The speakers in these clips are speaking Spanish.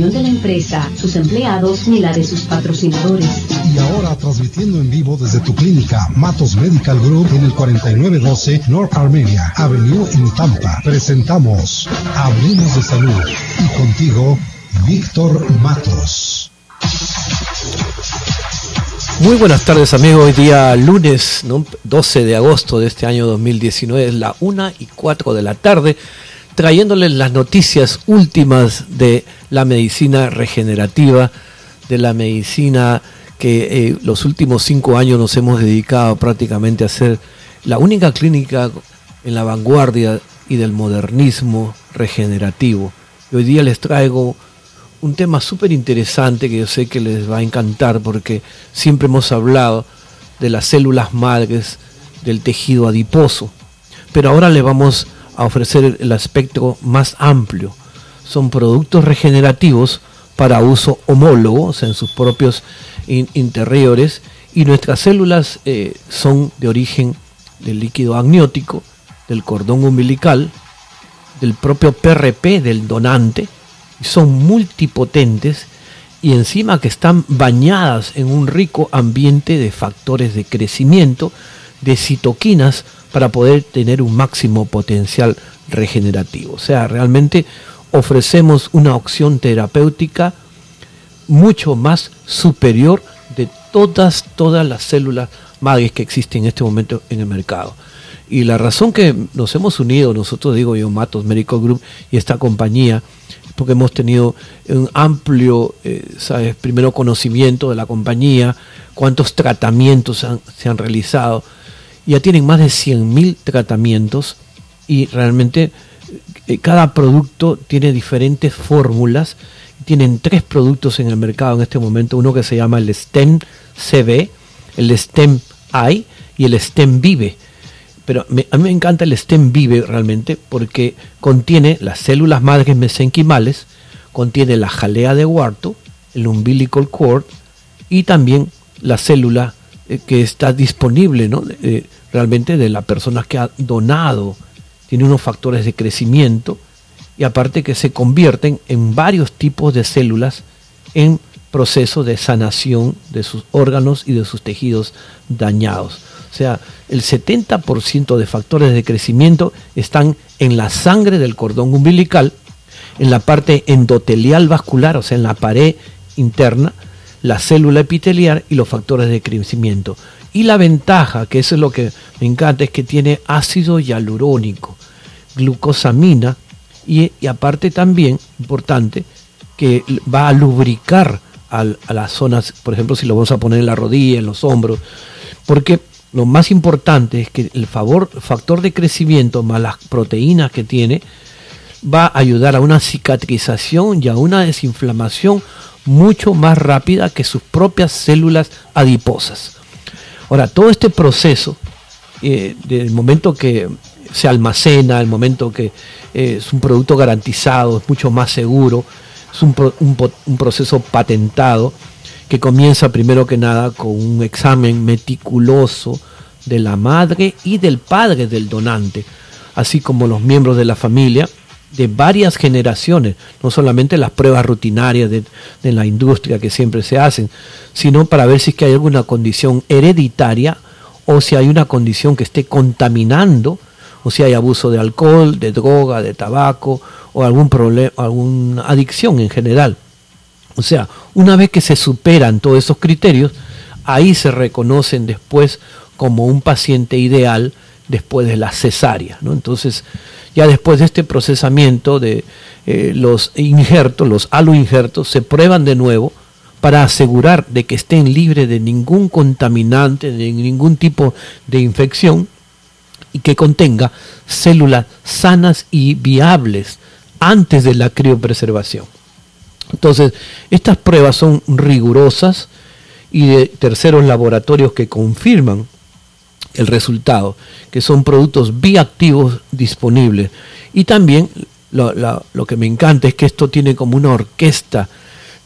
opinión de la empresa, sus empleados ni la de sus patrocinadores. Y ahora transmitiendo en vivo desde tu clínica Matos Medical Group en el 4912 North Armenia Avenue en Tampa. Presentamos Hablemos de Salud y contigo Víctor Matos. Muy buenas tardes amigos, hoy día lunes 12 de agosto de este año 2019, es la 1 y 4 de la tarde, trayéndoles las noticias últimas de la medicina regenerativa, de la medicina que eh, los últimos cinco años nos hemos dedicado prácticamente a ser la única clínica en la vanguardia y del modernismo regenerativo. Hoy día les traigo un tema súper interesante que yo sé que les va a encantar porque siempre hemos hablado de las células madres del tejido adiposo. Pero ahora le vamos a ofrecer el aspecto más amplio. Son productos regenerativos para uso homólogo, o sea, en sus propios interiores, y nuestras células eh, son de origen del líquido amniótico, del cordón umbilical, del propio PRP del donante, son multipotentes y encima que están bañadas en un rico ambiente de factores de crecimiento, de citoquinas, para poder tener un máximo potencial regenerativo. O sea, realmente ofrecemos una opción terapéutica mucho más superior de todas, todas las células madres que existen en este momento en el mercado. Y la razón que nos hemos unido, nosotros digo yo, Matos Medical Group y esta compañía, porque hemos tenido un amplio, eh, ¿sabes? primero conocimiento de la compañía, cuántos tratamientos se han realizado. Ya tienen más de 100.000 tratamientos y realmente eh, cada producto tiene diferentes fórmulas. Tienen tres productos en el mercado en este momento, uno que se llama el STEM CB, el STEM I y el STEM Vive pero a mí me encanta el stem vive realmente porque contiene las células madres mesenquimales, contiene la jalea de Huarto, el umbilical cord y también la célula eh, que está disponible ¿no? Eh, realmente de la persona que ha donado. Tiene unos factores de crecimiento y aparte que se convierten en varios tipos de células en proceso de sanación de sus órganos y de sus tejidos dañados. O sea, el 70% de factores de crecimiento están en la sangre del cordón umbilical, en la parte endotelial vascular, o sea, en la pared interna, la célula epitelial y los factores de crecimiento. Y la ventaja, que eso es lo que me encanta, es que tiene ácido hialurónico, glucosamina y, aparte también, importante, que va a lubricar a, las zonas, por ejemplo, si lo vamos a poner en la rodilla, en los hombros, porque lo más importante es que el favor, factor de crecimiento más las proteínas que tiene va a ayudar a una cicatrización y a una desinflamación mucho más rápida que sus propias células adiposas. Ahora, todo este proceso, eh, del momento que se almacena, el momento que eh, es un producto garantizado, es mucho más seguro, es un proceso patentado, que comienza primero que nada con un examen meticuloso de la madre y del padre del donante, así como los miembros de la familia de varias generaciones, no solamente las pruebas rutinarias de, la industria que siempre se hacen, sino para ver si es que hay alguna condición hereditaria o si hay una condición que esté contaminando, o si hay abuso de alcohol, de droga, de tabaco o algún problema, alguna adicción en general. O sea, una vez que se superan todos esos criterios, ahí se reconocen después como un paciente ideal después de la cesárea. ¿no? Entonces, ya después de este procesamiento de eh, los injertos, los aloinjertos, se prueban de nuevo para asegurar de que estén libres de ningún contaminante, de ningún tipo de infección y que contenga células sanas y viables antes de la criopreservación. Entonces, estas pruebas son rigurosas y de terceros laboratorios que confirman el resultado, que son productos bioactivos disponibles. Y también lo, que me encanta es que esto tiene como una orquesta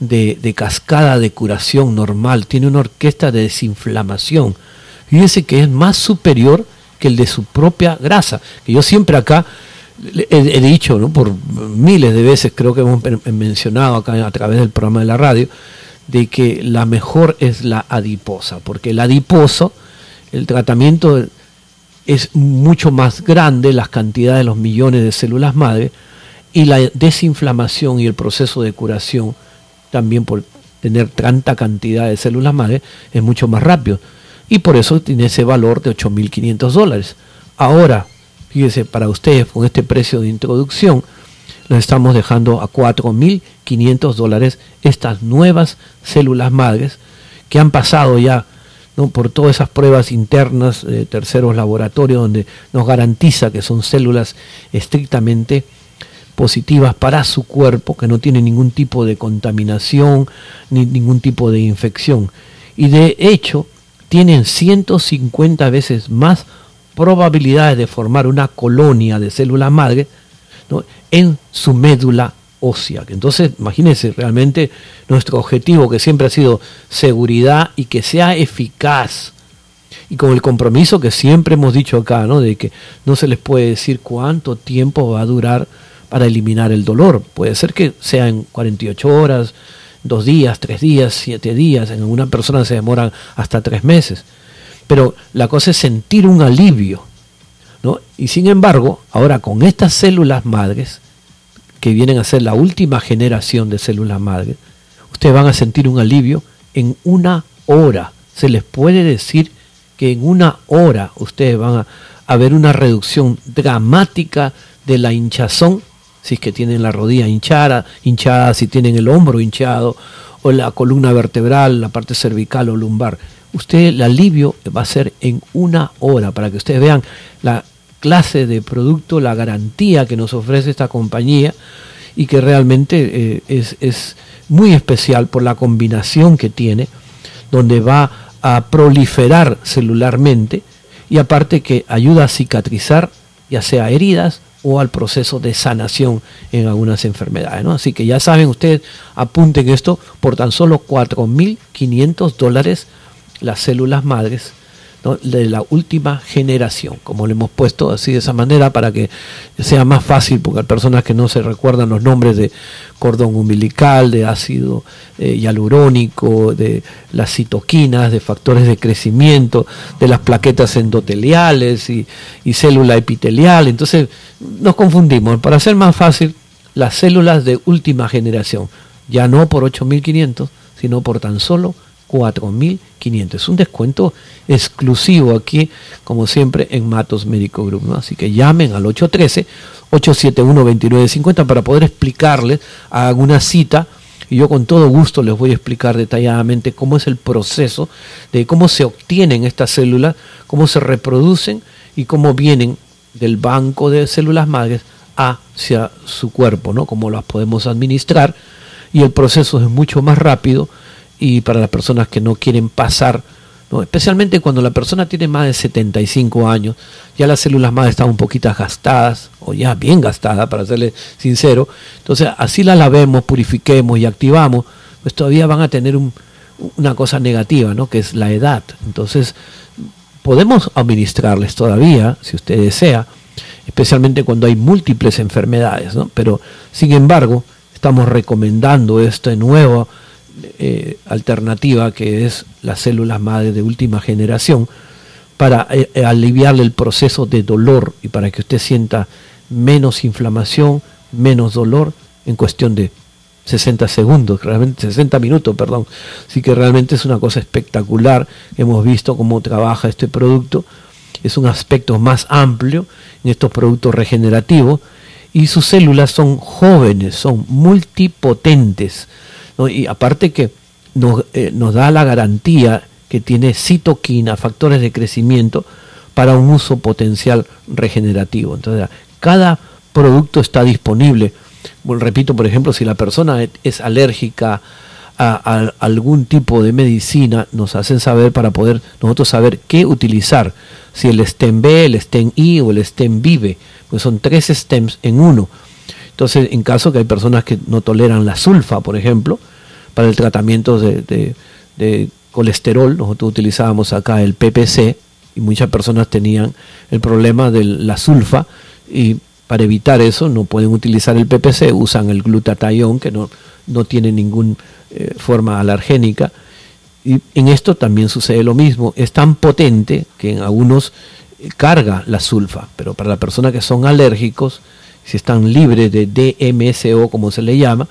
de, de, cascada de curación normal, tiene una orquesta de desinflamación. Fíjense que es más superior que el de su propia grasa. Que yo siempre acá he, dicho ¿no? por miles de veces, creo que hemos mencionado acá a través del programa de la radio, de que la mejor es la adiposa, porque el adiposo, el tratamiento es mucho más grande, las cantidades de los millones de células madre, y la desinflamación y el proceso de curación, también por tener tanta cantidad de células madre, es mucho más rápido. Y por eso tiene ese valor de 8.500 dólares. Ahora, fíjese, para ustedes, con este precio de introducción, les estamos dejando a 4.500 dólares estas nuevas células madres que han pasado ya por todas esas pruebas internas de terceros laboratorios donde nos garantiza que son células estrictamente positivas para su cuerpo, que no tienen ningún tipo de contaminación ni ningún tipo de infección. Y de hecho, tienen 150 veces más probabilidades de formar una colonia de células madre en su médula ósea. Entonces, imagínense, realmente nuestro objetivo, que siempre ha sido seguridad y que sea eficaz, y con el compromiso que siempre hemos dicho acá, ¿no? de que no se les puede decir cuánto tiempo va a durar para eliminar el dolor. Puede ser que sea en 48 horas, dos días, tres días, siete días, en alguna persona se demoran hasta tres meses. Pero la cosa es sentir un alivio. ¿no? Y sin embargo, ahora con estas células madres, que vienen a ser la última generación de células madres, ustedes van a sentir un alivio en una hora. Se les puede decir que en una hora ustedes van a, ver una reducción dramática de la hinchazón si es que tienen la rodilla hinchada, hinchada, si tienen el hombro hinchado, o la columna vertebral, la parte cervical o lumbar. Usted el alivio va a ser en una hora para que ustedes vean la clase de producto, la garantía que nos ofrece esta compañía y que realmente eh, es, muy especial por la combinación que tiene, donde va a proliferar celularmente y aparte que ayuda a cicatrizar ya sea heridas o al proceso de sanación en algunas enfermedades. ¿no? Así que ya saben ustedes, apunten esto, por tan solo 4.500 dólares las células madres de la última generación, como le hemos puesto así de esa manera para que sea más fácil, porque hay personas que no se recuerdan los nombres de cordón umbilical, de ácido eh, hialurónico, de las citoquinas, de factores de crecimiento, de las plaquetas endoteliales y, célula epitelial. Entonces nos confundimos. Para hacer más fácil, las células de última generación, ya no por 8.500, sino por tan solo 4.500. Es un descuento exclusivo aquí, como siempre, en Matos Médico Group. Así que llamen al 813-871-2950 para poder explicarles, hagan una cita y yo con todo gusto les voy a explicar detalladamente cómo es el proceso de cómo se obtienen estas células, cómo se reproducen y cómo vienen del banco de células madres hacia su cuerpo, ¿no? Cómo las podemos administrar y el proceso es mucho más rápido y para las personas que no quieren pasar, especialmente cuando la persona tiene más de 75 años, ya las células madre están un poquito gastadas, o ya bien gastadas, para serle sincero, entonces así las lavemos, purifiquemos y activamos, pues todavía van a tener una cosa negativa, ¿no? que es la edad. Entonces, podemos administrarles todavía, si usted desea, especialmente cuando hay múltiples enfermedades, ¿no? pero sin embargo, estamos recomendando este nuevo eh, alternativa que es las células madre de última generación para eh, eh, aliviarle el proceso de dolor y para que usted sienta menos inflamación, menos dolor en cuestión de 60 segundos, realmente 60 minutos, perdón. Así que realmente es una cosa espectacular. Hemos visto cómo trabaja este producto. Es un aspecto más amplio en estos productos regenerativos y sus células son jóvenes, son multipotentes. Y aparte que nos, eh, nos da la garantía que tiene citoquina, factores de crecimiento para un uso potencial regenerativo. Entonces, cada producto está disponible. repito, por ejemplo, si la persona es alérgica a, algún tipo de medicina, nos hacen saber para poder nosotros saber qué utilizar. Si el stem B, el stem I o el stem Vive, pues son tres stems en uno. Entonces, en caso que hay personas que no toleran la sulfa, por ejemplo, para el tratamiento de, colesterol, nosotros utilizábamos acá el PPC y muchas personas tenían el problema de la sulfa y para evitar eso no pueden utilizar el PPC, usan el glutathione que no, no tiene ninguna eh, forma alergénica. Y en esto también sucede lo mismo, es tan potente que en algunos eh, carga la sulfa, pero para las personas que son alérgicos, si están libres de DMSO como se le llama,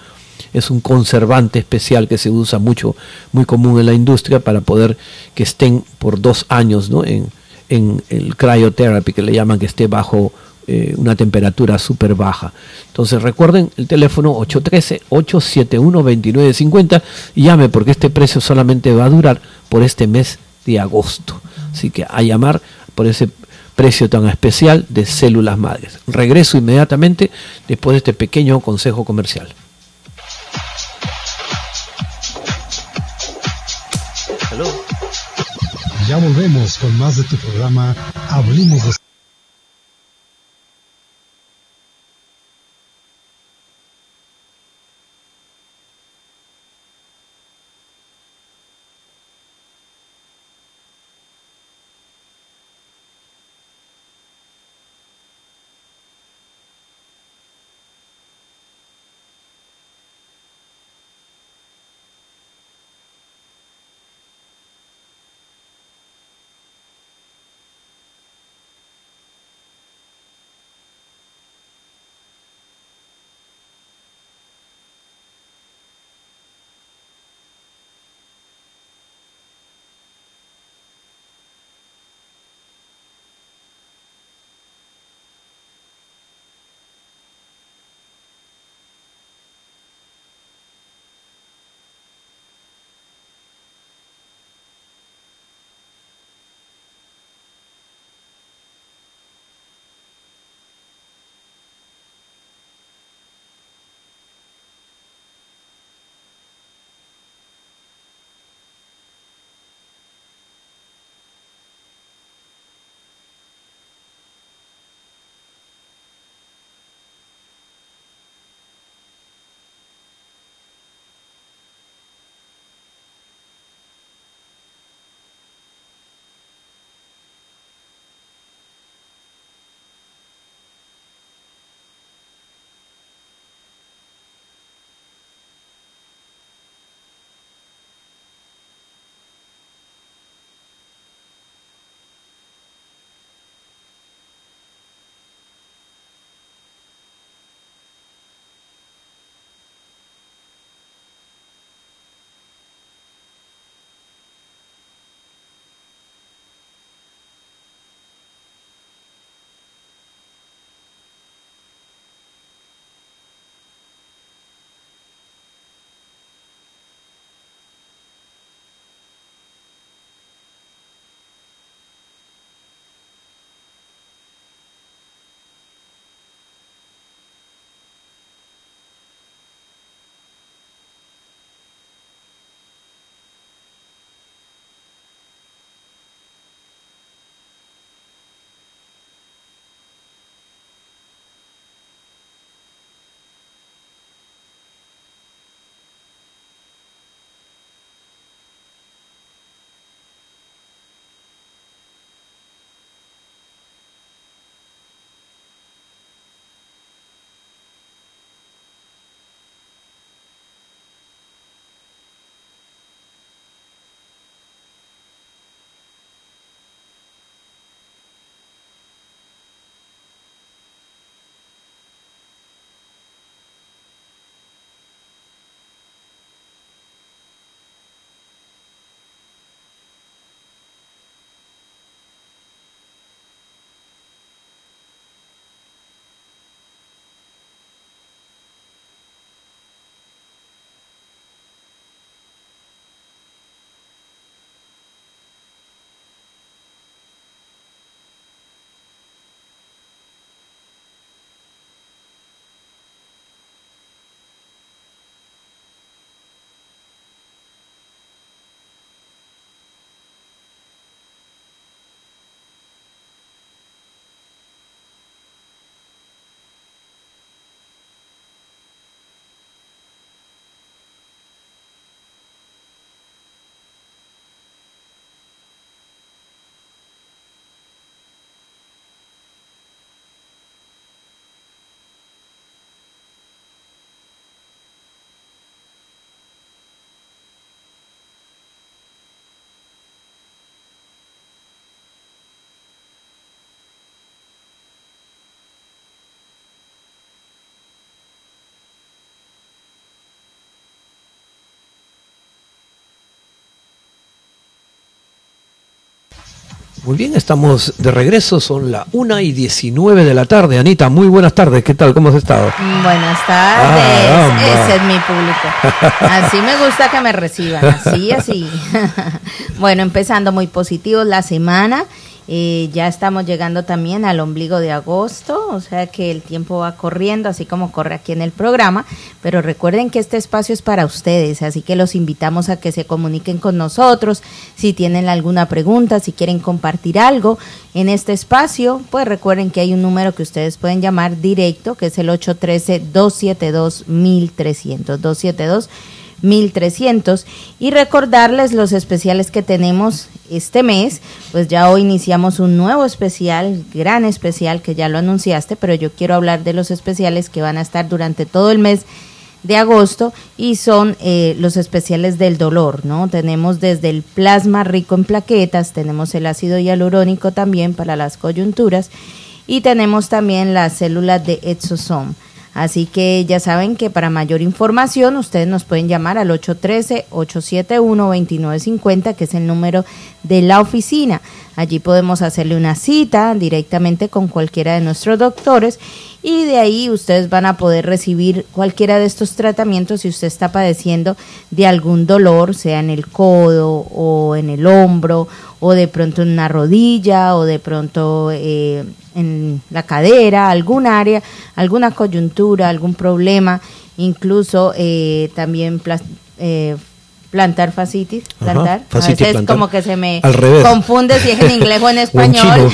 es un conservante especial que se usa mucho, muy común en la industria para poder que estén por dos años ¿no? en, en el cryotherapy que le llaman que esté bajo eh, una temperatura súper baja. Entonces recuerden el teléfono 813-871-2950 y llame porque este precio solamente va a durar por este mes de agosto. Así que a llamar por ese precio tan especial de células madres. Regreso inmediatamente después de este pequeño consejo comercial. Ya volvemos con más de tu programa de Muy bien, estamos de regreso, son las 1 y 19 de la tarde. Anita, muy buenas tardes, ¿qué tal? ¿Cómo has estado? Buenas tardes, ah, ese es mi público. Así me gusta que me reciban, así, así. bueno, empezando muy positivo la semana eh, ya estamos llegando también al ombligo de agosto, o sea que el tiempo va corriendo, así como corre aquí en el programa, pero recuerden que este espacio es para ustedes, así que los invitamos a que se comuniquen con nosotros, si tienen alguna pregunta, si quieren compartir algo en este espacio, pues recuerden que hay un número que ustedes pueden llamar directo, que es el 813-272-1300, 272 1300 y recordarles los especiales que tenemos este mes, pues ya hoy iniciamos un nuevo especial, gran especial que ya lo anunciaste, pero yo quiero hablar de los especiales que van a estar durante todo el mes de agosto y son eh, los especiales del dolor, ¿no? Tenemos desde el plasma rico en plaquetas, tenemos el ácido hialurónico también para las coyunturas y tenemos también las células de exosome. Así que ya saben que para mayor información ustedes nos pueden llamar al 813-871-2950, que es el número de la oficina. Allí podemos hacerle una cita directamente con cualquiera de nuestros doctores y de ahí ustedes van a poder recibir cualquiera de estos tratamientos si usted está padeciendo de algún dolor, sea en el codo o en el hombro o de pronto en una rodilla o de pronto eh, en la cadera, algún área, alguna coyuntura, algún problema, incluso eh, también eh, plantar fascitis, plantar. a veces como que se me confunde si es en inglés o en español.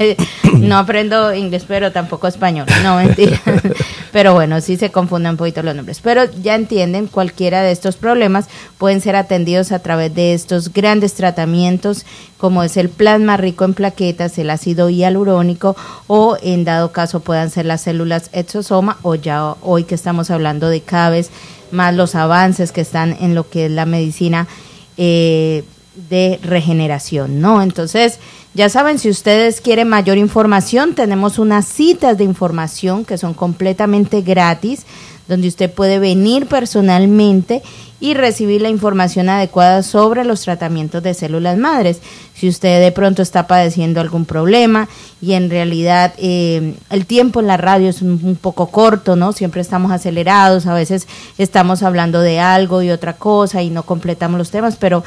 no aprendo inglés, pero tampoco español. No, mentira. pero bueno, sí se confunden un poquito los nombres. Pero ya entienden, cualquiera de estos problemas pueden ser atendidos a través de estos grandes tratamientos como es el plasma rico en plaquetas, el ácido hialurónico o en dado caso puedan ser las células exosoma o ya hoy que estamos hablando de cada vez más los avances que están en lo que es la medicina eh, de regeneración, ¿no? Entonces, ya saben, si ustedes quieren mayor información, tenemos unas citas de información que son completamente gratis, donde usted puede venir personalmente y recibir la información adecuada sobre los tratamientos de células madres. Si usted de pronto está padeciendo algún problema y en realidad eh, el tiempo en la radio es un, poco corto, ¿no? Siempre estamos acelerados, a veces estamos hablando de algo y otra cosa y no completamos los temas, pero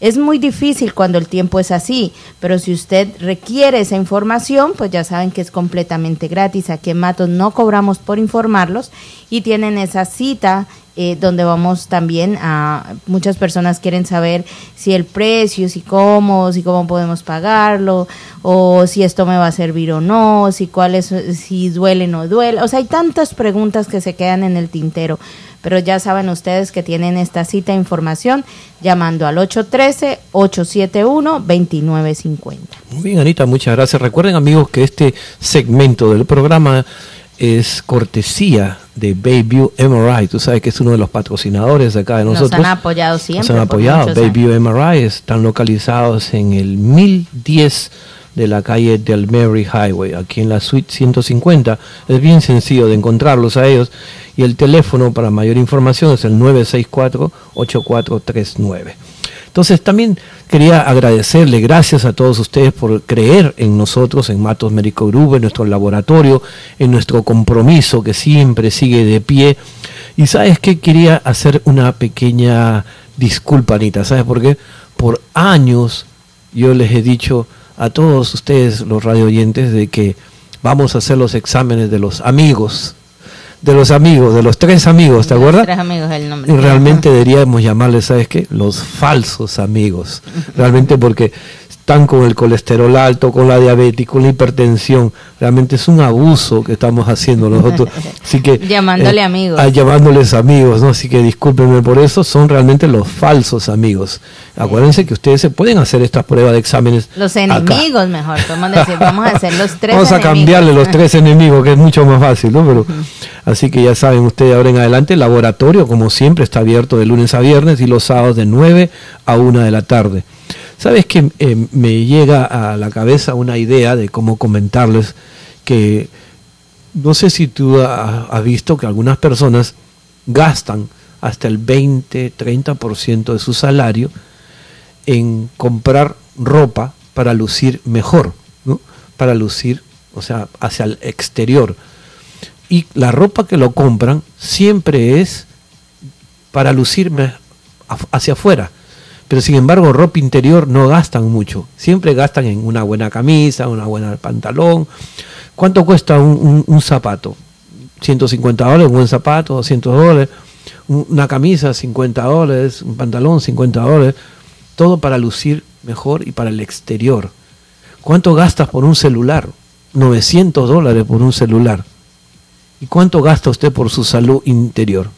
es muy difícil cuando el tiempo es así, pero si usted requiere esa información, pues ya saben que es completamente gratis. Aquí en Matos no cobramos por informarlos y tienen esa cita eh, donde vamos también a muchas personas quieren saber si el precio, si cómo, si cómo podemos pagarlo, o si esto me va a servir o no, si cuál es, si duele o no duele. O sea, hay tantas preguntas que se quedan en el tintero. Pero ya saben ustedes que tienen esta cita de información llamando al 813-871-2950. Muy bien, Anita, muchas gracias. Recuerden, amigos, que este segmento del programa es cortesía de Bayview MRI. Tú sabes que es uno de los patrocinadores de acá de nosotros. Nos han apoyado siempre. Nos han apoyado. Bayview MRI están localizados en el 1010 de la calle del Mary Highway, aquí en la suite 150. Es bien sencillo de encontrarlos a ellos. Y el teléfono para mayor información es el 964-8439. Entonces también quería agradecerle, gracias a todos ustedes por creer en nosotros, en Matos Médico Group, en nuestro laboratorio, en nuestro compromiso que siempre sigue de pie. Y sabes que quería hacer una pequeña disculpa, Anita, ¿sabes por qué? Por años yo les he dicho a todos ustedes, los radio oyentes, de que vamos a hacer los exámenes de los amigos de los amigos, de los tres amigos, ¿te acuerdas? Tres amigos el nombre. Y realmente deberíamos llamarles, ¿sabes qué? Los falsos amigos. Realmente porque están con el colesterol alto, con la diabetes, con la hipertensión. Realmente es un abuso que estamos haciendo nosotros. Así que, Llamándole eh, amigos. Ah, llamándoles amigos, ¿no? Así que discúlpenme por eso, son realmente los falsos amigos. Acuérdense que ustedes se pueden hacer estas pruebas de exámenes. Los enemigos, mejor. vamos a hacer los tres Vamos a cambiarle los tres enemigos, que es mucho más fácil, ¿no? Pero, Así que ya saben ustedes ahora en adelante, el laboratorio, como siempre, está abierto de lunes a viernes y los sábados de 9 a 1 de la tarde. ¿Sabes que eh, me llega a la cabeza una idea de cómo comentarles que no sé si tú has visto que algunas personas gastan hasta el 20, 30% de su salario en comprar ropa para lucir mejor, ¿no? para lucir, o sea, hacia el exterior. Y la ropa que lo compran siempre es para lucirme hacia afuera. Pero sin embargo, ropa interior no gastan mucho. Siempre gastan en una buena camisa, una buena pantalón. ¿Cuánto cuesta un, zapato? 150 dólares, un buen zapato, 200 dólares. Una camisa, 50 dólares. Un pantalón, 50 dólares. Todo para lucir mejor y para el exterior. ¿Cuánto gastas por un celular? 900 dólares por un celular. ¿Y cuánto gasta usted por su salud interior?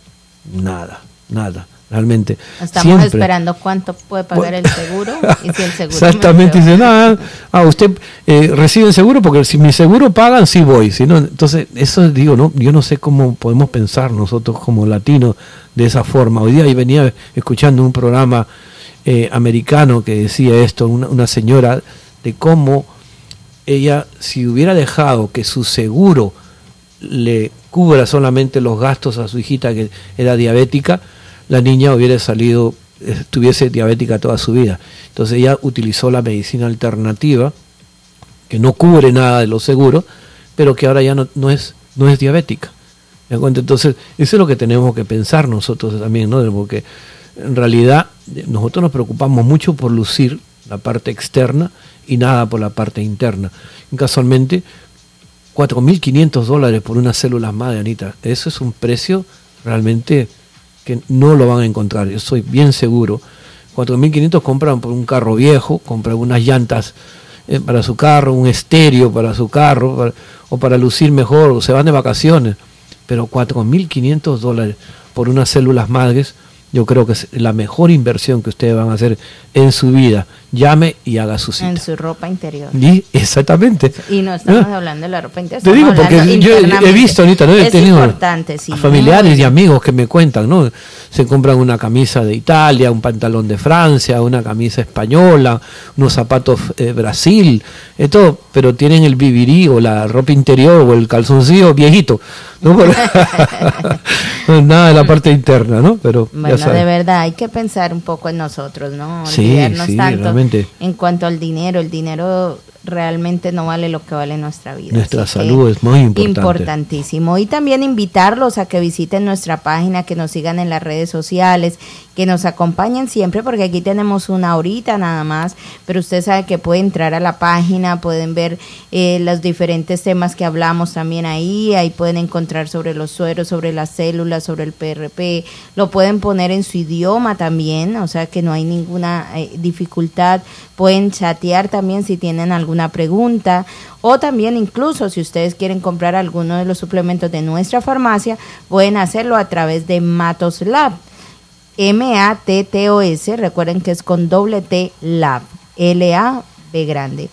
Nada, nada realmente. Estamos esperando cuánto puede pagar el seguro y si el seguro Exactamente, dice, nada, ah, usted eh, recibe el seguro porque si mi seguro pagan, sí voy. Si no, entonces, eso digo, no yo no sé cómo podemos pensar nosotros como latinos de esa forma. Hoy día venía escuchando un programa eh, americano que decía esto, una, una señora, de cómo ella, si hubiera dejado que su seguro le cubra solamente los gastos a su hijita que era diabética, la niña hubiera salido, estuviese diabética toda su vida. Entonces ella utilizó la medicina alternativa, que no cubre nada de lo seguro, pero que ahora ya no, no, es, no es diabética. Entonces, eso es lo que tenemos que pensar nosotros también, ¿no? Porque en realidad nosotros nos preocupamos mucho por lucir la parte externa y nada por la parte interna. Casualmente, 4.500 dólares por unas células madre, Anita, eso es un precio realmente que no lo van a encontrar, yo soy bien seguro. 4.500 compran por un carro viejo, compran unas llantas eh, para su carro, un estéreo para su carro, o para lucir mejor, o se van de vacaciones. Pero 4.500 dólares por unas células madres, yo creo que es la mejor inversión que ustedes van a hacer en su vida. Llame y haga su cita. En su ropa interior. Y, exactamente. Y no estamos hablando de la ropa interior. Te digo, porque yo he visto ahorita, ¿no? He tenido familiares y amigos que me cuentan, ¿no? Se compran una camisa de Italia, un pantalón de Francia, una camisa española, unos zapatos eh, Brasil, todo, pero tienen el vivirí o la ropa interior o el calzoncillo viejito. ¿no? Nada de la parte interna, ¿no? Pero de verdad hay que pensar un poco en nosotros, ¿no? Sí, sí, en cuanto al dinero. El dinero realmente no vale lo que vale nuestra vida. Nuestra salud es muy importante. Importantísimo. Y también invitarlos a que visiten nuestra página, que nos sigan en las redes sociales, que nos acompañen siempre, porque aquí tenemos una horita nada más, pero usted sabe que puede entrar a la página, pueden ver eh, los diferentes temas que hablamos también ahí, ahí pueden encontrar sobre los sueros, sobre las células, sobre el PRP, lo pueden poner en su idioma también, o sea que no hay ninguna eh, dificultad, pueden chatear también si tienen algún alguna pregunta o también incluso si ustedes quieren comprar alguno de los suplementos de nuestra farmacia, pueden hacerlo a través de Matos Lab. M-A-T-T-O-S, recuerden que es con doble T Lab, L-A-B grande.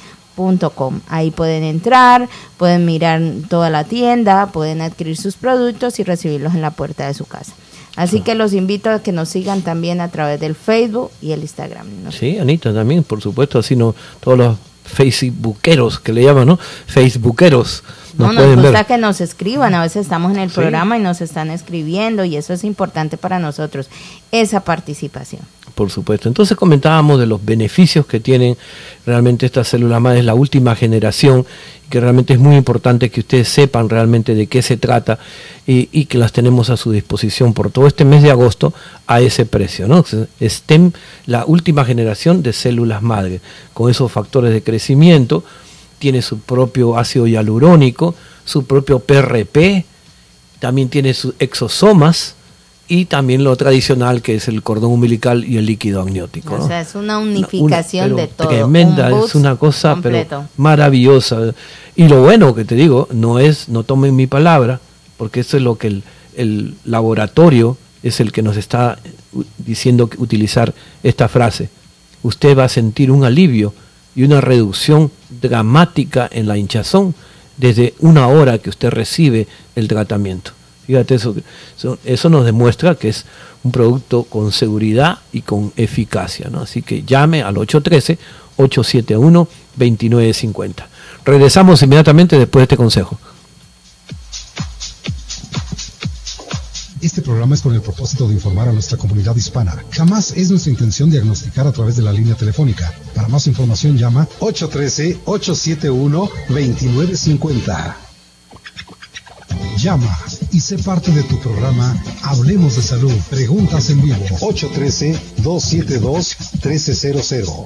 Com. Ahí pueden entrar, pueden mirar toda la tienda, pueden adquirir sus productos y recibirlos en la puerta de su casa. Así que los invito a que nos sigan también a través del Facebook y el Instagram. Sí, Anita, también, por supuesto, así no todos los facebookeros, que le llaman, ¿no? Facebookeros. Nos no, nos gusta que nos escriban, a veces estamos en el programa y nos están escribiendo y eso es importante para nosotros, esa participación. Por supuesto. Entonces comentábamos de los beneficios que tienen realmente estas células madres, la última generación, que realmente es muy importante que ustedes sepan realmente de qué se trata y, que las tenemos a su disposición por todo este mes de agosto a ese precio. ¿no? STEM, la última generación de células madre, con esos factores de crecimiento, tiene su propio ácido hialurónico, su propio PRP, también tiene sus exosomas, y también lo tradicional que es el cordón umbilical y el líquido amniótico. O sea, es una unificación de todo. Tremenda, es una cosa pero maravillosa. Y lo bueno que te digo, no es, no tomen mi palabra, porque eso es lo que el, el laboratorio es el que nos está diciendo que utilizar esta frase. Usted va a sentir un alivio y una reducción dramática en la hinchazón desde una hora que usted recibe el tratamiento. Fíjate, eso, eso, nos demuestra que es un producto con seguridad y con eficacia. ¿no? Así que llame al 813-871-2950. Regresamos inmediatamente después de este consejo. Este programa es con el propósito de informar a nuestra comunidad hispana. Jamás es nuestra intención diagnosticar a través de la línea telefónica. Para más información llama 813-871-2950. Llama y sé parte de tu programa Hablemos de Salud. Preguntas en vivo. 813-272-1300.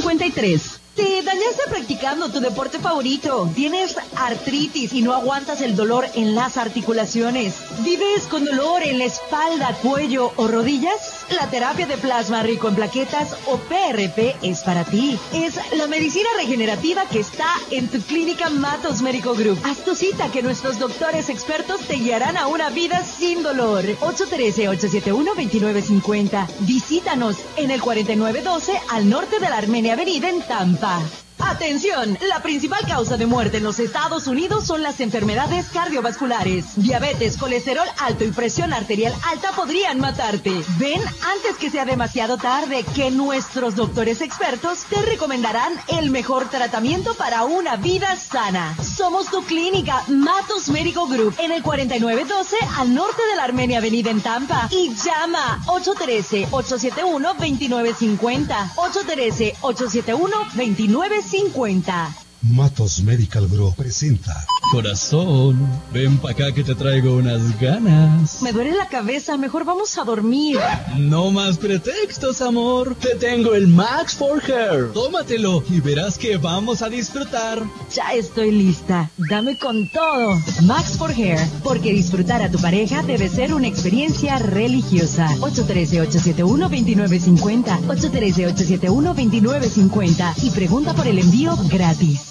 Te dañaste practicando tu deporte favorito. Tienes artritis y no aguantas el dolor en las articulaciones. ¿Vives con dolor en la espalda, cuello o rodillas? La terapia de plasma rico en plaquetas o PRP es para ti. Es la medicina regenerativa que está en tu clínica Matos Médico Group. Haz tu cita que nuestros doctores expertos te guiarán a una vida sin dolor. 813-871-2950. Visítanos en el 4912 al norte de la Armenia Avenida en Tampa. Atención, la principal causa de muerte en los Estados Unidos son las enfermedades cardiovasculares. Diabetes, colesterol alto y presión arterial alta podrían matarte. Ven antes que sea demasiado tarde que nuestros doctores expertos te recomendarán el mejor tratamiento para una vida sana. Somos tu clínica Matos Médico Group en el 4912 al norte de la Armenia Avenida en Tampa y llama 813-871-2950. 813-871-2950. 50. Matos Medical Group presenta. Corazón, ven pa' acá que te traigo unas ganas. Me duele la cabeza, mejor vamos a dormir. No más pretextos, amor. Te tengo el Max for Hair. Tómatelo y verás que vamos a disfrutar. Ya estoy lista. Dame con todo. Max for Hair, porque disfrutar a tu pareja debe ser una experiencia religiosa. 813-871-2950. 813-871-2950. Y pregunta por el envío gratis.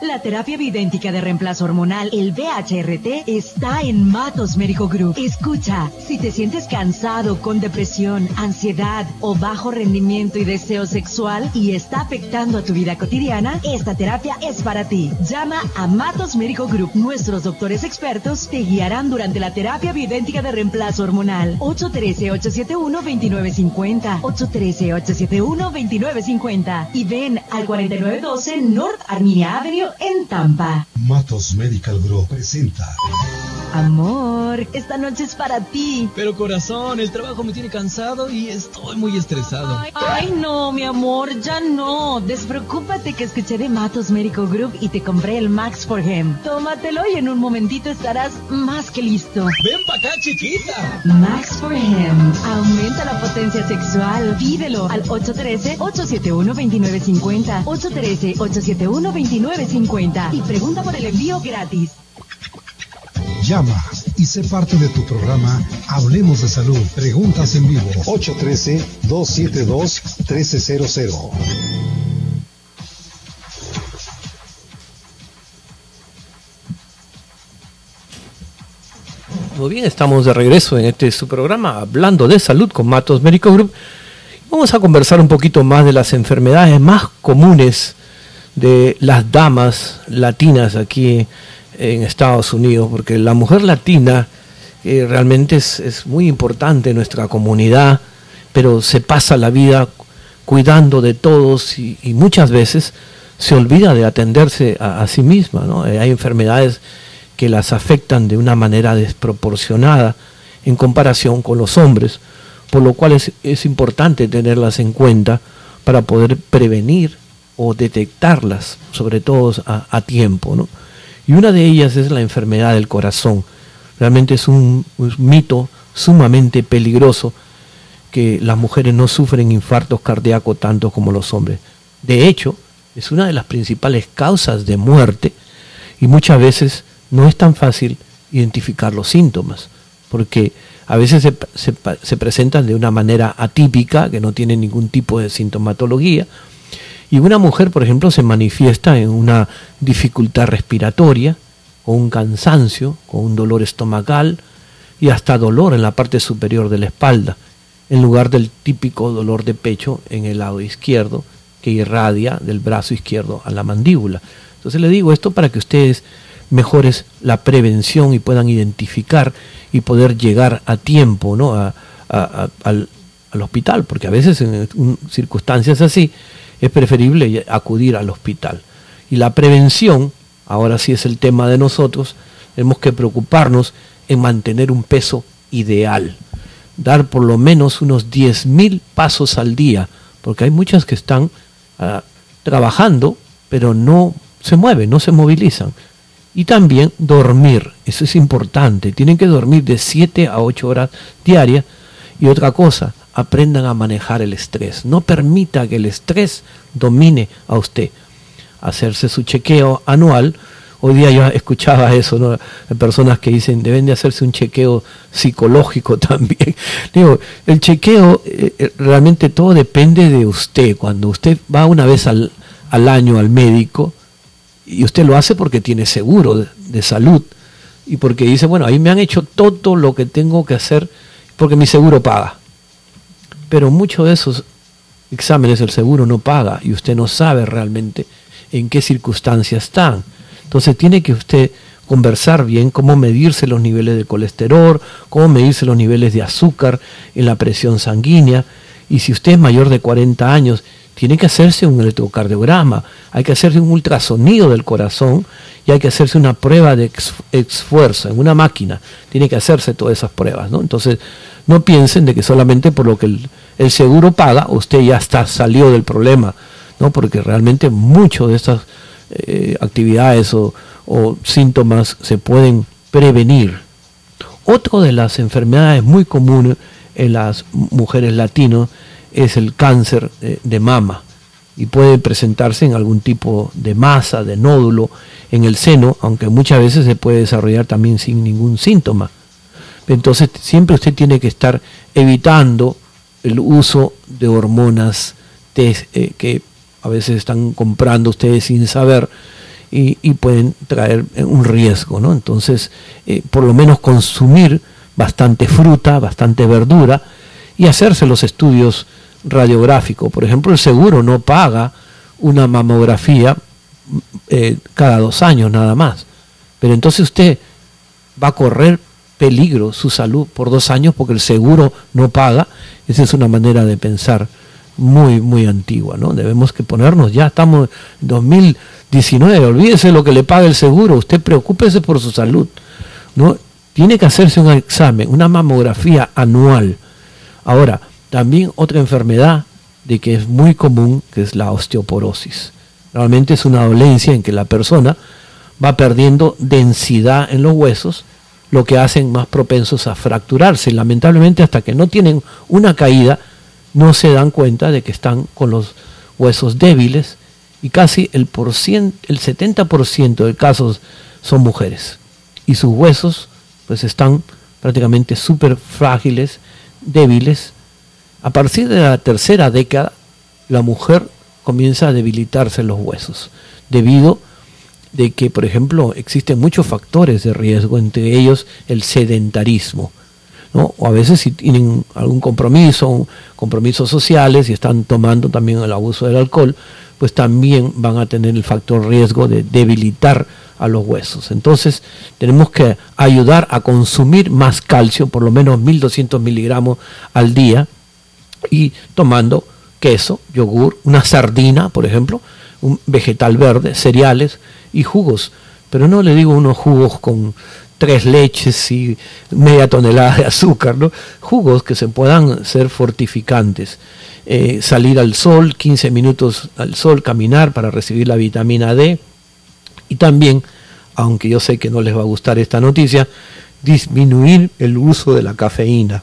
La terapia bidéntica de reemplazo hormonal, el BHRT, está en Matos Médico Group. Escucha, si te sientes cansado, con depresión, ansiedad o bajo rendimiento y deseo sexual y está afectando a tu vida cotidiana, esta terapia es para ti. Llama a Matos Médico Group. Nuestros doctores expertos te guiarán durante la terapia bidéntica de reemplazo hormonal. 813-871-2950. 813-871-2950. Y ven al 4912 North Armenia Avenue en Tampa. Matos Medical Group presenta. Amor, esta noche es para ti. Pero corazón, el trabajo me tiene cansado y estoy muy estresado. Ay, no, mi amor, ya no. Despreocúpate que escuché de Matos Medical Group y te compré el Max for Him. Tómatelo y en un momentito estarás más que listo. Ven pa' acá, chiquita. Max for Him. Aumenta la potencia sexual. Pídelo al 813-871-2950. 813-871-2950. Y pregunta por el envío gratis. Llama y sé parte de tu programa Hablemos de Salud. Preguntas en vivo. 813-272-1300. Muy bien, estamos de regreso en este su programa hablando de salud con Matos Médico Group. Vamos a conversar un poquito más de las enfermedades más comunes de las damas latinas aquí en Estados Unidos, porque la mujer latina eh, realmente es, es, muy importante en nuestra comunidad, pero se pasa la vida cuidando de todos y, muchas veces se olvida de atenderse a, a sí misma. ¿no? Eh, hay enfermedades que las afectan de una manera desproporcionada en comparación con los hombres, por lo cual es, es importante tenerlas en cuenta para poder prevenir o detectarlas, sobre todo a, a tiempo. ¿no? Y una de ellas es la enfermedad del corazón. Realmente es un, mito sumamente peligroso que las mujeres no sufren infartos cardíacos tanto como los hombres. De hecho, es una de las principales causas de muerte y muchas veces no es tan fácil identificar los síntomas, porque a veces se, se, se presentan de una manera atípica, que no tiene ningún tipo de sintomatología, y una mujer, por ejemplo, se manifiesta en una dificultad respiratoria, con un cansancio, con un dolor estomacal y hasta dolor en la parte superior de la espalda, en lugar del típico dolor de pecho en el lado izquierdo que irradia del brazo izquierdo a la mandíbula. Entonces le digo esto para que ustedes mejores la prevención y puedan identificar y poder llegar a tiempo ¿no? al, al, hospital, porque a veces en circunstancias así es preferible acudir al hospital. Y la prevención, ahora sí es el tema de nosotros, tenemos que preocuparnos en mantener un peso ideal, dar por lo menos unos 10.000 pasos al día, porque hay muchas que están uh, trabajando, pero no se mueven, no se movilizan. Y también dormir, eso es importante, tienen que dormir de 7 a 8 horas diarias. Y otra cosa, aprendan a manejar el estrés. No permita que el estrés domine a usted. Hacerse su chequeo anual. Hoy día yo escuchaba eso, ¿no? Personas que dicen deben de hacerse un chequeo psicológico también. Digo, el chequeo eh, realmente todo depende de usted. Cuando usted va una vez al, al año al médico y usted lo hace porque tiene seguro de salud y porque dice, bueno, ahí me han hecho todo lo que tengo que hacer porque mi seguro paga pero muchos de esos exámenes el seguro no paga y usted no sabe realmente en qué circunstancias están. Entonces tiene que usted conversar bien cómo medirse los niveles de colesterol, cómo medirse los niveles de azúcar en la presión sanguínea. Y si usted es mayor de 40 años, tiene que hacerse un electrocardiograma, hay que hacerse un ultrasonido del corazón y hay que hacerse una prueba de esfuerzo en una máquina. Tiene que hacerse todas esas pruebas. ¿no? Entonces, no piensen de que solamente por lo que el, seguro paga, usted ya está salió del problema, ¿no? porque realmente muchas de estas eh, actividades o, o síntomas se pueden prevenir. Otra de las enfermedades muy comunes en las mujeres latinas es el cáncer de, mama y puede presentarse en algún tipo de masa, de nódulo en el seno, aunque muchas veces se puede desarrollar también sin ningún síntoma. Entonces siempre usted tiene que estar evitando el uso de hormonas eh, que a veces están comprando ustedes sin saber y, y pueden traer un riesgo, ¿no? Entonces, eh, por lo menos consumir bastante fruta, bastante verdura y hacerse los estudios radiográficos. Por ejemplo, el seguro no paga una mamografía eh, cada dos años nada más. Pero entonces usted va a correr peligro su salud por dos años porque el seguro no paga. Esa es una manera de pensar muy, muy antigua, ¿no? Debemos que ponernos, ya estamos en 2019, olvídese lo que le paga el seguro, usted preocúpese por su salud, ¿no? Tiene que hacerse un examen, una mamografía anual. Ahora, también otra enfermedad de que es muy común, que es la osteoporosis. Realmente es una dolencia en que la persona va perdiendo densidad en los huesos, lo que hacen más propensos a fracturarse. Lamentablemente hasta que no tienen una caída, no se dan cuenta de que están con los huesos débiles y casi el, por cien, el 70% de casos son mujeres. Y sus huesos pues están prácticamente súper frágiles, débiles. A partir de la tercera década, la mujer comienza a debilitarse los huesos, debido de que, por ejemplo, existen muchos factores de riesgo, entre ellos el sedentarismo. ¿no? O a veces si tienen algún compromiso, compromisos sociales y están tomando también el abuso del alcohol, pues también van a tener el factor riesgo de debilitar a los huesos. Entonces tenemos que ayudar a consumir más calcio, por lo menos 1200 miligramos al día, y tomando queso, yogur, una sardina, por ejemplo, un vegetal verde, cereales y jugos. Pero no le digo unos jugos con tres leches y media tonelada de azúcar, ¿no? Jugos que se puedan ser fortificantes. Eh, salir al sol, 15 minutos al sol, caminar para recibir la vitamina D. Y también, aunque yo sé que no les va a gustar esta noticia, disminuir el uso de la cafeína.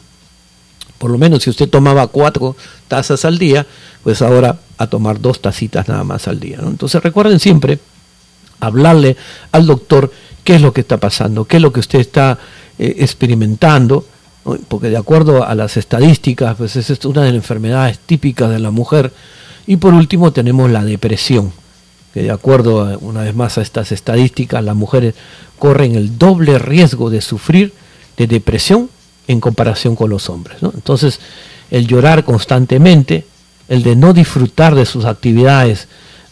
Por lo menos si usted tomaba cuatro tazas al día, pues ahora a tomar dos tacitas nada más al día. Entonces recuerden siempre hablarle al doctor qué es lo que está pasando, qué es lo que usted está eh, experimentando, porque de acuerdo a las estadísticas, pues es una de las enfermedades típicas de la mujer. Y por último tenemos la depresión, que de acuerdo una vez más a estas estadísticas, las mujeres corren el doble riesgo de sufrir de depresión en comparación con los hombres. Entonces, el llorar constantemente, el de no disfrutar de sus actividades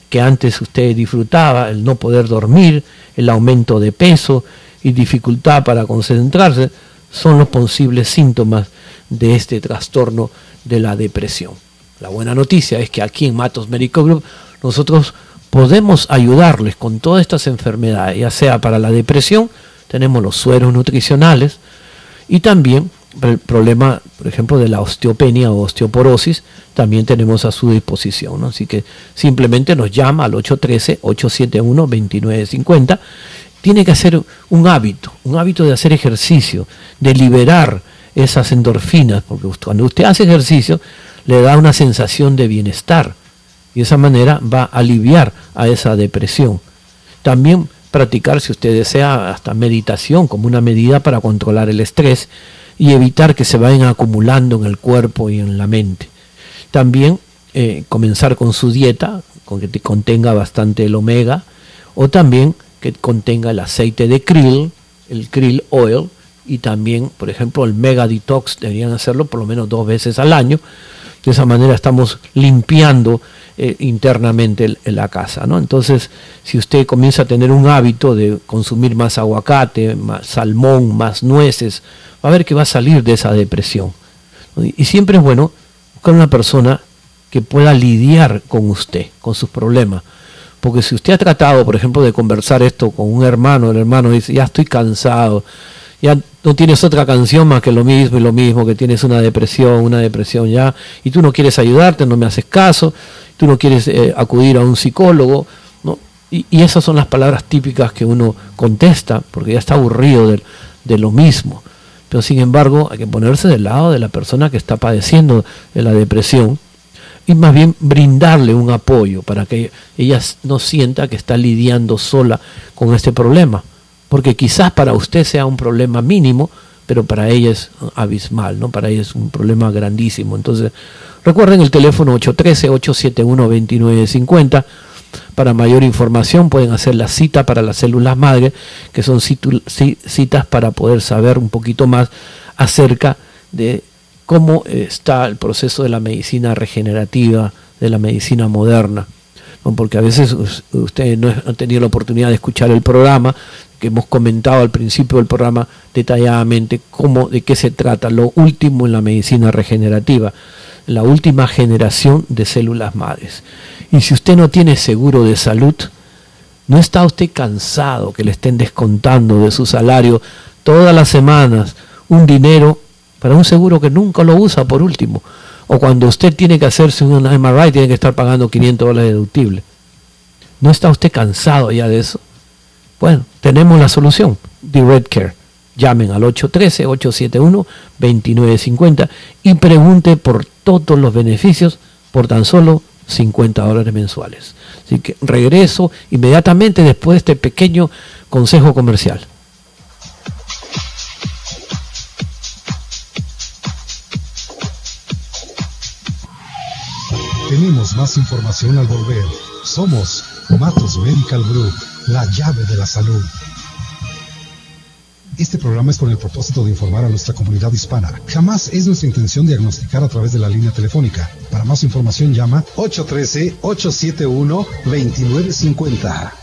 que antes usted disfrutaba, el no poder dormir, el aumento de peso y dificultad para concentrarse, son los posibles síntomas de este trastorno de la depresión. La buena noticia es que aquí en Matos Medical Group nosotros podemos ayudarles con todas estas enfermedades, ya sea para la depresión, tenemos los sueros nutricionales y también el problema, por ejemplo, de la osteopenia o osteoporosis, también tenemos a su disposición. Así que simplemente nos llama al 813-871-2950 tiene que hacer un hábito, un hábito de hacer ejercicio, de liberar esas endorfinas, porque cuando usted hace ejercicio le da una sensación de bienestar y de esa manera va a aliviar a esa depresión. También practicar, si usted desea, hasta meditación como una medida para controlar el estrés y evitar que se vayan acumulando en el cuerpo y en la mente. También eh, comenzar con su dieta, con que contenga bastante el omega, o también que contenga el aceite de krill, el krill oil, y también, por ejemplo, el mega detox, deberían hacerlo por lo menos dos veces al año. De esa manera estamos limpiando eh, internamente la casa. ¿no? Entonces, si usted comienza a tener un hábito de consumir más aguacate, más salmón, más nueces, va a ver que va a salir de esa depresión. Y siempre es bueno buscar una persona que pueda lidiar con usted, con sus problemas. Porque si usted ha tratado, por ejemplo, de conversar esto con un hermano, el hermano dice, ya estoy cansado, ya no tienes otra canción más que lo mismo y lo mismo, que tienes una depresión, una depresión ya, y tú no quieres ayudarte, no me haces caso, tú no quieres eh, acudir a un psicólogo, ¿no? Y, esas son las palabras típicas que uno contesta, porque ya está aburrido de, de lo mismo. Pero sin embargo, hay que ponerse del lado de la persona que está padeciendo de la depresión y más bien brindarle un apoyo para que ella no sienta que está lidiando sola con este problema. Porque quizás para usted sea un problema mínimo, pero para ella es abismal, ¿no? Para ella es un problema grandísimo. Entonces, recuerden el teléfono 813-871-2950. Para mayor información pueden hacer la cita para las células madre, que son citas para poder saber un poquito más acerca de cómo está el proceso de la medicina regenerativa, de la medicina moderna. Porque a veces usted no ha tenido la oportunidad de escuchar el programa, que hemos comentado al principio del programa detalladamente cómo, de qué se trata, lo último en la medicina regenerativa, la última generación de células madres. Y si usted no tiene seguro de salud, ¿no está usted cansado que le estén descontando de su salario todas las semanas un dinero para un seguro que nunca lo usa por último. O cuando usted tiene que hacerse un MRI, tiene que estar pagando 500 dólares deductible. ¿No está usted cansado ya de eso? Bueno, tenemos la solución, Red Care. Llamen al 813-871-2950 y pregunte por todos los beneficios por tan solo 50 dólares mensuales. Así que regreso inmediatamente después de este pequeño consejo comercial. Tenemos más información al volver. Somos Matos Medical Group, la llave de la salud. Este programa es con el propósito de informar a nuestra comunidad hispana. Jamás es nuestra intención diagnosticar a través de la línea telefónica. Para más información llama 813-871-2950.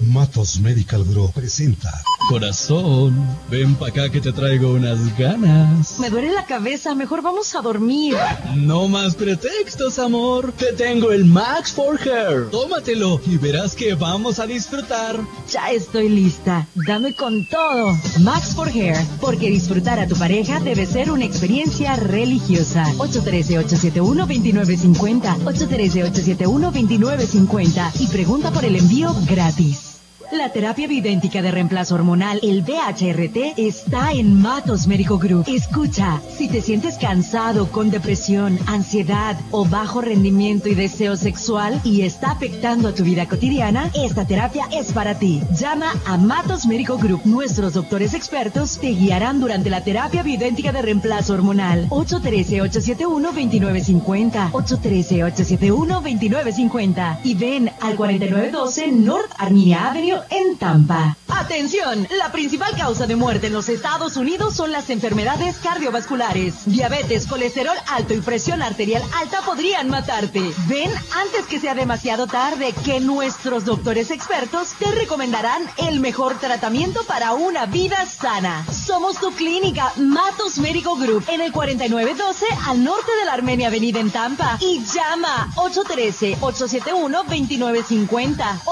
Matos Medical Group presenta Corazón, ven pa' acá que te traigo unas ganas. Me duele la cabeza, mejor vamos a dormir. No más pretextos, amor. Te tengo el Max for Hair. Tómatelo y verás que vamos a disfrutar. Ya estoy lista. Dame con todo. Max for Hair, porque disfrutar a tu pareja debe ser una experiencia religiosa. 813-871-2950. 813-871-2950. Y pregunta por el envío gratis. La terapia bioidéntica de reemplazo hormonal, el BHRT, está en Matos Médico Group. Escucha, si te sientes cansado, con depresión, ansiedad o bajo rendimiento y deseo sexual y está afectando a tu vida cotidiana, esta terapia es para ti. Llama a Matos Médico Group. Nuestros doctores expertos te guiarán durante la terapia bioidéntica de reemplazo hormonal. 813-871-2950. 813-871-2950. Y ven al 4912 North Armenia Avenue en Tampa. Atención, la principal causa de muerte en los Estados Unidos son las enfermedades cardiovasculares. Diabetes, colesterol alto y presión arterial alta podrían matarte. Ven antes que sea demasiado tarde que nuestros doctores expertos te recomendarán el mejor tratamiento para una vida sana. Somos tu clínica Matos Médico Group en el 4912 al norte de la Armenia Avenida en Tampa y llama 813-871-2950.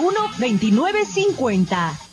813-871-2950.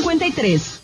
53.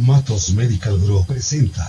Matos Medical Group presenta.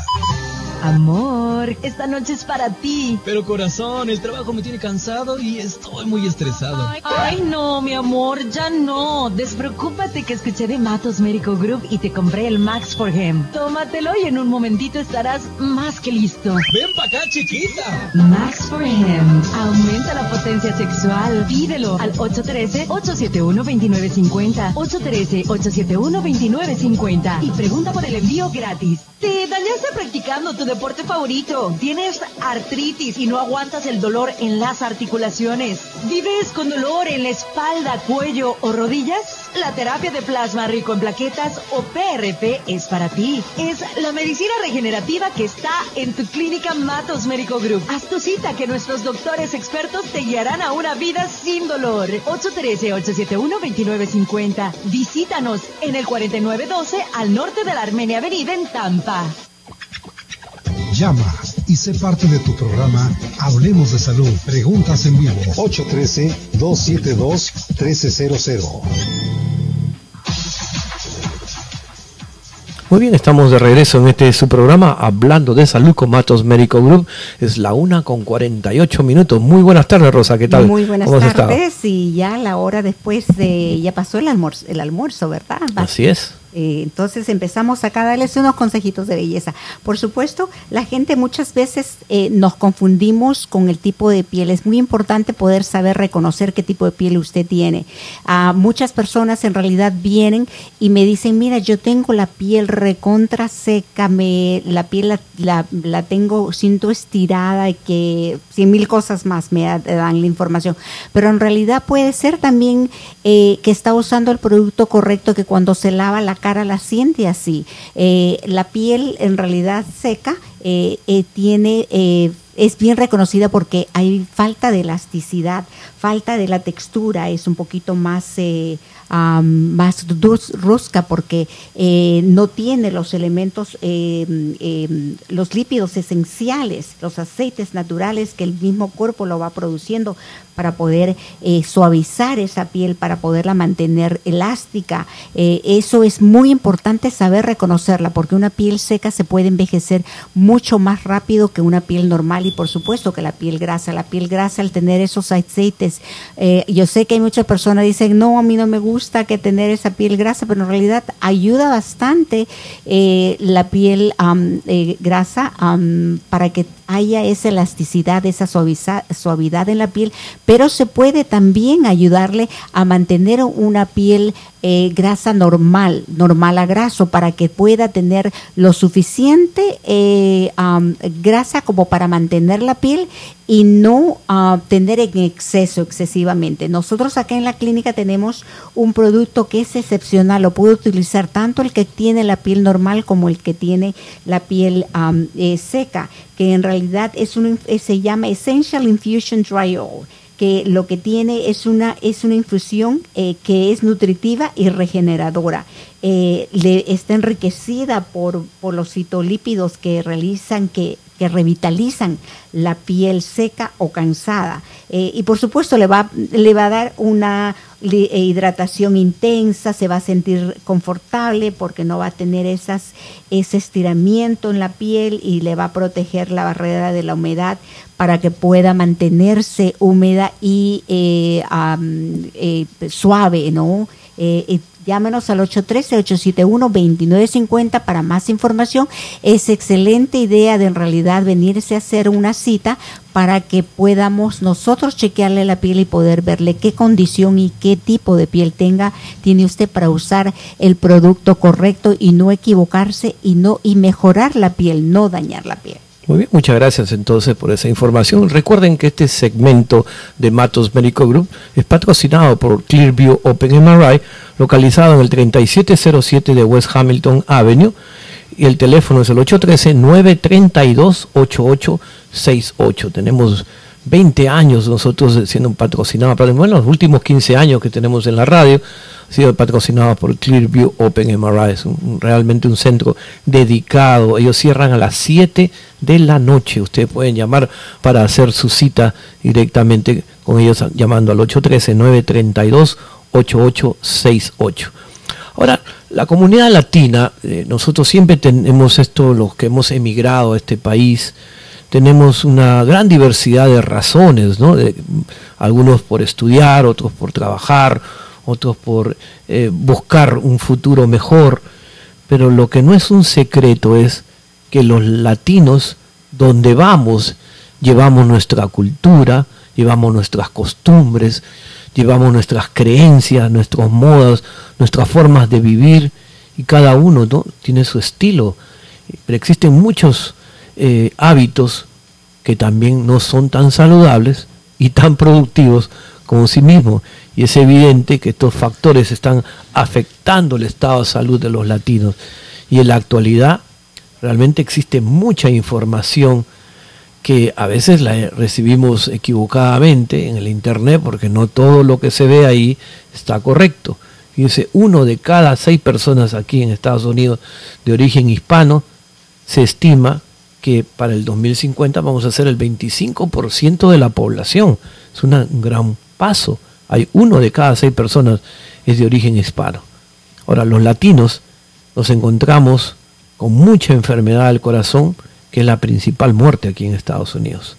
Amor, esta noche es para ti. Pero corazón, el trabajo me tiene cansado y estoy muy estresado. Ay, ay, no, mi amor, ya no. Despreocúpate que escuché de Matos Medical Group y te compré el Max for Him. Tómatelo y en un momentito estarás más que listo. Ven pa' acá, chiquita. Max for Him. Aumenta la potencia sexual. Pídelo al 813-871-2950. 813-871-2950. Y pregunta por el envío gratis. Te dañaste practicando tu deporte favorito. Tienes artritis y no aguantas el dolor en las articulaciones. ¿Vives con dolor en la espalda, cuello o rodillas? La terapia de plasma rico en plaquetas o PRP es para ti. Es la medicina regenerativa que está en tu clínica Matos Médico Group. Haz tu cita que nuestros doctores expertos te guiarán a una vida sin dolor. 813-871-2950. Visítanos en el 4912 al norte de la Armenia Avenida en Tampa. Llama y sé parte de tu programa Hablemos de Salud. Preguntas en vivo. 813-272-1300. Muy bien, estamos de regreso en este su programa hablando de salud con Matos Médico Group. Es la una con 48 minutos. Muy buenas tardes, Rosa. ¿Qué tal? Muy buenas ¿Cómo has estado? tardes y ya la hora después de ya pasó el almuerzo, el almuerzo ¿verdad? Así es. Eh, entonces empezamos acá a darles unos consejitos de belleza. Por supuesto, la gente muchas veces eh, nos confundimos con el tipo de piel. Es muy importante poder saber reconocer qué tipo de piel usted tiene. muchas personas en realidad vienen y me dicen, mira, yo tengo la piel recontra seca, me, la piel la, la, tengo, siento estirada y que cien mil cosas más me dan la información. Pero en realidad puede ser también eh, que está usando el producto correcto, que cuando se lava la cara la siente así. Eh, la piel en realidad seca eh, eh, tiene es bien reconocida porque hay falta de elasticidad, falta de la textura, es un poquito más más rosca porque eh, no tiene los elementos, em, los lípidos esenciales, los aceites naturales que el mismo cuerpo lo va produciendo para poder eh, suavizar esa piel, para poderla mantener elástica. Eh, eso es muy importante saber reconocerla porque una piel seca se puede envejecer mucho más rápido que una piel normal y por supuesto que la piel grasa. La piel grasa al tener esos aceites, yo sé que hay muchas personas que dicen, no, a mí no me gusta que tener esa piel grasa, pero en realidad ayuda bastante eh, la piel eh, grasa para que haya esa elasticidad, esa suavidad en la piel, pero se puede también ayudarle a mantener una piel eh, grasa normal, normal a graso, para que pueda tener lo suficiente eh, grasa como para mantener la piel y no uh, tener en exceso excesivamente. Nosotros acá en la clínica tenemos un producto que es excepcional, lo puede utilizar tanto el que tiene la piel normal como el que tiene la piel eh, seca que en realidad es un, se llama Essential Infusion Dry Oil que lo que tiene es una, es una infusión eh, que es nutritiva y regeneradora. Eh, le, está enriquecida por, por los citolípidos que realizan, que, que revitalizan la piel seca o cansada. Eh, y por supuesto le va, le va a dar una hidratación intensa, se va a sentir confortable porque no va a tener esas, ese estiramiento en la piel y le va a proteger la barrera de la humedad para que pueda mantenerse húmeda y eh, eh, suave, ¿no? Llámenos al 813-871-2950 para más información. Es excelente idea de en realidad venirse a hacer una cita para que podamos nosotros chequearle la piel y poder verle qué condición y qué tipo de piel tenga tiene usted para usar el producto correcto y no equivocarse y no y mejorar la piel, no dañar la piel. Muy bien, muchas gracias entonces por esa información. Recuerden que este segmento de Matos Medical Group es patrocinado por Clearview Open MRI, localizado en el 3707 de West Hamilton Avenue, y el teléfono es el 813-932-8868. Tenemos 20 años nosotros siendo patrocinados, bueno, los últimos 15 años que tenemos en la radio, ha sido patrocinado por Clearview Open MRI, es realmente un centro dedicado, ellos cierran a las 7 de la noche, ustedes pueden llamar para hacer su cita directamente con ellos llamando al 813-932-8868. Ahora, la comunidad latina, eh, nosotros siempre tenemos esto, los que hemos emigrado a este país, tenemos una gran diversidad de razones, ¿no? Algunos por estudiar, otros por trabajar, otros por eh, buscar un futuro mejor, pero lo que no es un secreto es que los latinos, donde vamos, llevamos nuestra cultura, llevamos nuestras costumbres, llevamos nuestras creencias, nuestros modos, nuestras formas de vivir, y cada uno ¿no? tiene su estilo. Pero existen muchos eh, hábitos que también no son tan saludables y tan productivos como sí mismo. Y es evidente que estos factores están afectando el estado de salud de los latinos. Y en la actualidad realmente existe mucha información que a veces la recibimos equivocadamente en el Internet porque no todo lo que se ve ahí está correcto. Dice, uno de cada seis personas aquí en Estados Unidos de origen hispano se estima que para el 2050 vamos a ser el 25% de la población. Es un gran paso. Hay uno de cada seis personas es de origen hispano. Ahora, los latinos nos encontramos con mucha enfermedad del corazón, que es la principal muerte aquí en Estados Unidos.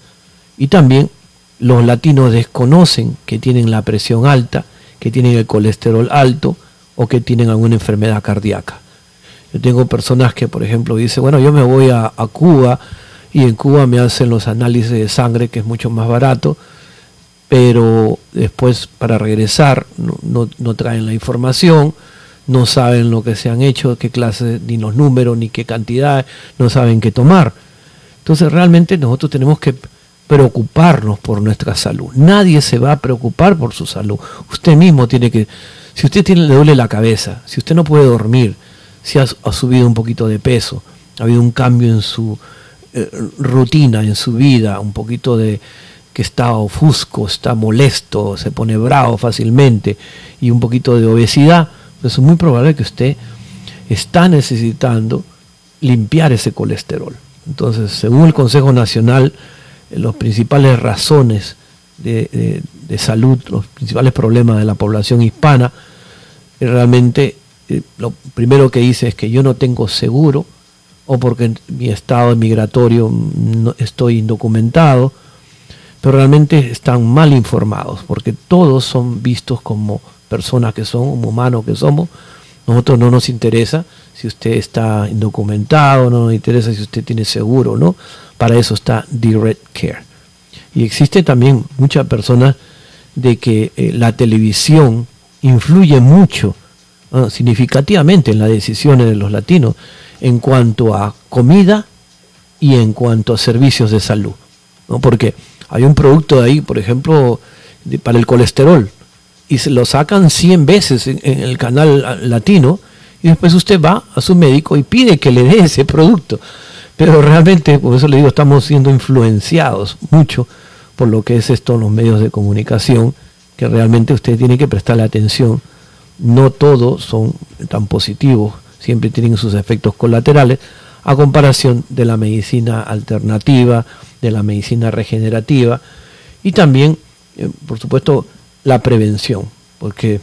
Y también los latinos desconocen que tienen la presión alta, que tienen el colesterol alto o que tienen alguna enfermedad cardíaca. Yo tengo personas que, por ejemplo, dicen, bueno, yo me voy a, Cuba y en Cuba me hacen los análisis de sangre, que es mucho más barato, pero después para regresar no, traen la información, no saben lo que se han hecho, qué clase, ni los números, ni qué cantidad, no saben qué tomar. Entonces realmente nosotros tenemos que preocuparnos por nuestra salud. Nadie se va a preocupar por su salud. Usted mismo tiene que, si usted tiene, le duele la cabeza, si usted no puede dormir, si ha, subido un poquito de peso, ha habido un cambio en su eh, rutina, en su vida, un poquito de que está ofusco, está molesto, se pone bravo fácilmente y un poquito de obesidad, es muy probable que usted está necesitando limpiar ese colesterol. Entonces, según el Consejo Nacional, eh, las principales razones de, salud, los principales problemas de la población hispana, realmente lo primero que dice es que yo no tengo seguro o porque mi estado migratorio no, estoy indocumentado, pero realmente están mal informados porque todos son vistos como personas que son, como humanos que somos. Nosotros no nos interesa si usted está indocumentado, no nos interesa si usted tiene seguro, ¿no? Para eso está Direct Care. Y existe también muchas personas de que eh, la televisión influye mucho, significativamente en las decisiones de los latinos en cuanto a comida y en cuanto a servicios de salud. ¿no? Porque hay un producto de ahí, por ejemplo, para el colesterol, y se lo sacan 100 veces en el canal latino, y después usted va a su médico y pide que le dé ese producto. Pero realmente, por eso le digo, estamos siendo influenciados mucho por lo que es esto los medios de comunicación, que realmente usted tiene que prestarle atención. No todos son tan positivos, siempre tienen sus efectos colaterales, a comparación de la medicina alternativa, de la medicina regenerativa y también, eh, por supuesto, la prevención, porque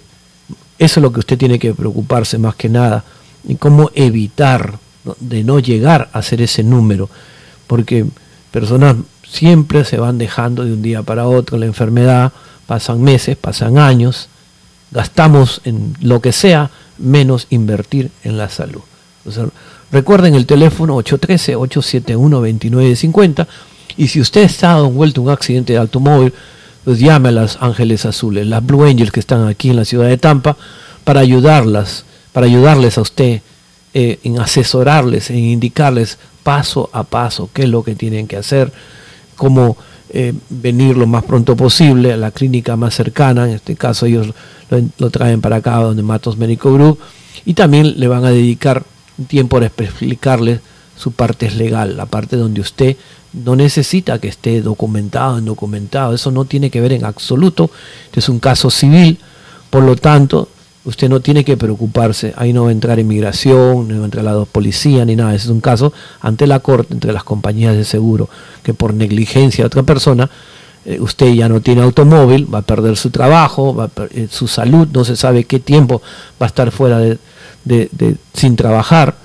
eso es lo que usted tiene que preocuparse más que nada, y cómo evitar de no llegar a ser ese número, porque personas siempre se van dejando de un día para otro la enfermedad, pasan meses, pasan años, gastamos en lo que sea, menos invertir en la salud. recuerden el teléfono 813-871-2950 y si usted está envuelto en un accidente de automóvil, pues llame a las Ángeles Azules, las Blue Angels que están aquí en la ciudad de Tampa, para ayudarlas, para ayudarles a usted eh, en asesorarles, en indicarles paso a paso qué es lo que tienen que hacer, cómo eh, venir lo más pronto posible a la clínica más cercana, en este caso ellos lo, traen para acá donde Matos Médico Group, y también le van a dedicar tiempo para explicarles su parte legal, la parte donde usted no necesita que esté documentado, indocumentado, eso no tiene que ver en absoluto, este es un caso civil, por lo tanto, usted no tiene que preocuparse, ahí no va a entrar inmigración, no va a entrar la policía ni nada, ese es un caso ante la corte, entre las compañías de seguro, que por negligencia de otra persona, eh, usted ya no tiene automóvil, va a perder su trabajo, va eh, su salud, no se sabe qué tiempo va a estar fuera de, sin trabajar,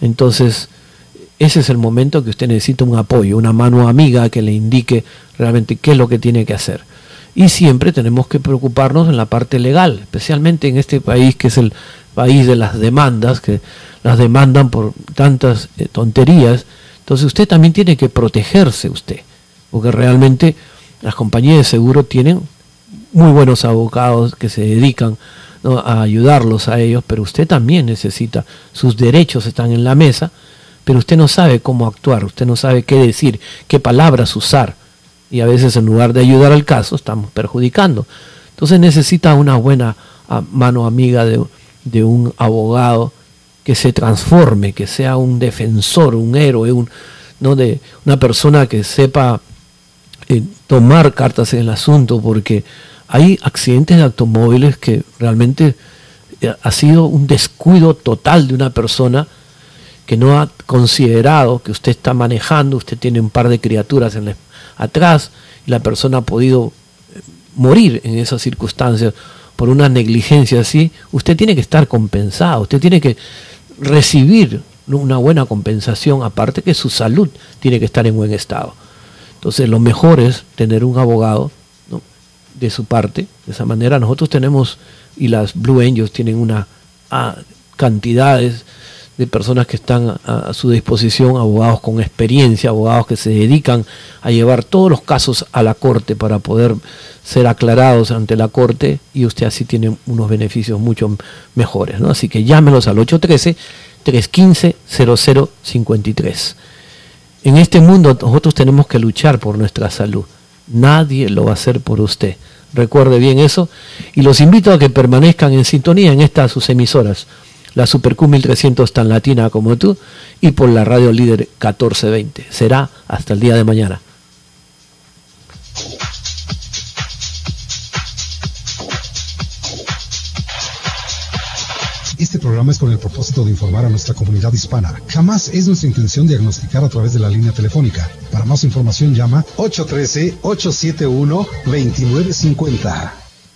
entonces ese es el momento que usted necesita un apoyo, una mano amiga que le indique realmente qué es lo que tiene que hacer. Y siempre tenemos que preocuparnos en la parte legal, especialmente en este país que es el país de las demandas, que las demandan por tantas eh, tonterías. Entonces usted también tiene que protegerse usted, porque realmente las compañías de seguro tienen muy buenos abogados que se dedican a ayudarlos a ellos, pero usted también necesita, sus derechos están en la mesa, pero usted no sabe cómo actuar, usted no sabe qué decir, qué palabras usar y a veces en lugar de ayudar al caso estamos perjudicando. Entonces necesita una buena ah, mano amiga de, un abogado que se transforme, que sea un defensor, un héroe, un, ¿no? de una persona que sepa eh, tomar cartas en el asunto, porque hay accidentes de automóviles que realmente eh, ha sido un descuido total de una persona que no ha considerado que usted está manejando, usted tiene un par de criaturas en la, atrás y la persona ha podido eh, morir en esas circunstancias por una negligencia así, usted tiene que estar compensado, usted tiene que recibir una buena compensación, aparte que su salud tiene que estar en buen estado. Entonces lo mejor es tener un abogado de su parte, de esa manera nosotros tenemos, y las Blue Angels tienen una a cantidades de personas que están a, su disposición, abogados con experiencia, abogados que se dedican a llevar todos los casos a la corte para poder ser aclarados ante la corte y usted así tiene unos beneficios mucho mejores. ¿no? Así que llámenos al 813-315-0053. En este mundo nosotros tenemos que luchar por nuestra salud. Nadie lo va a hacer por usted. Recuerde bien eso. Y los invito a que permanezcan en sintonía en estas sus emisoras la Super Q 1300 tan latina como tú y por la radio líder 1420. Será hasta el día de mañana. Este programa es con el propósito de informar a nuestra comunidad hispana. Jamás es nuestra intención diagnosticar a través de la línea telefónica. Para más información llama 813-871-2950.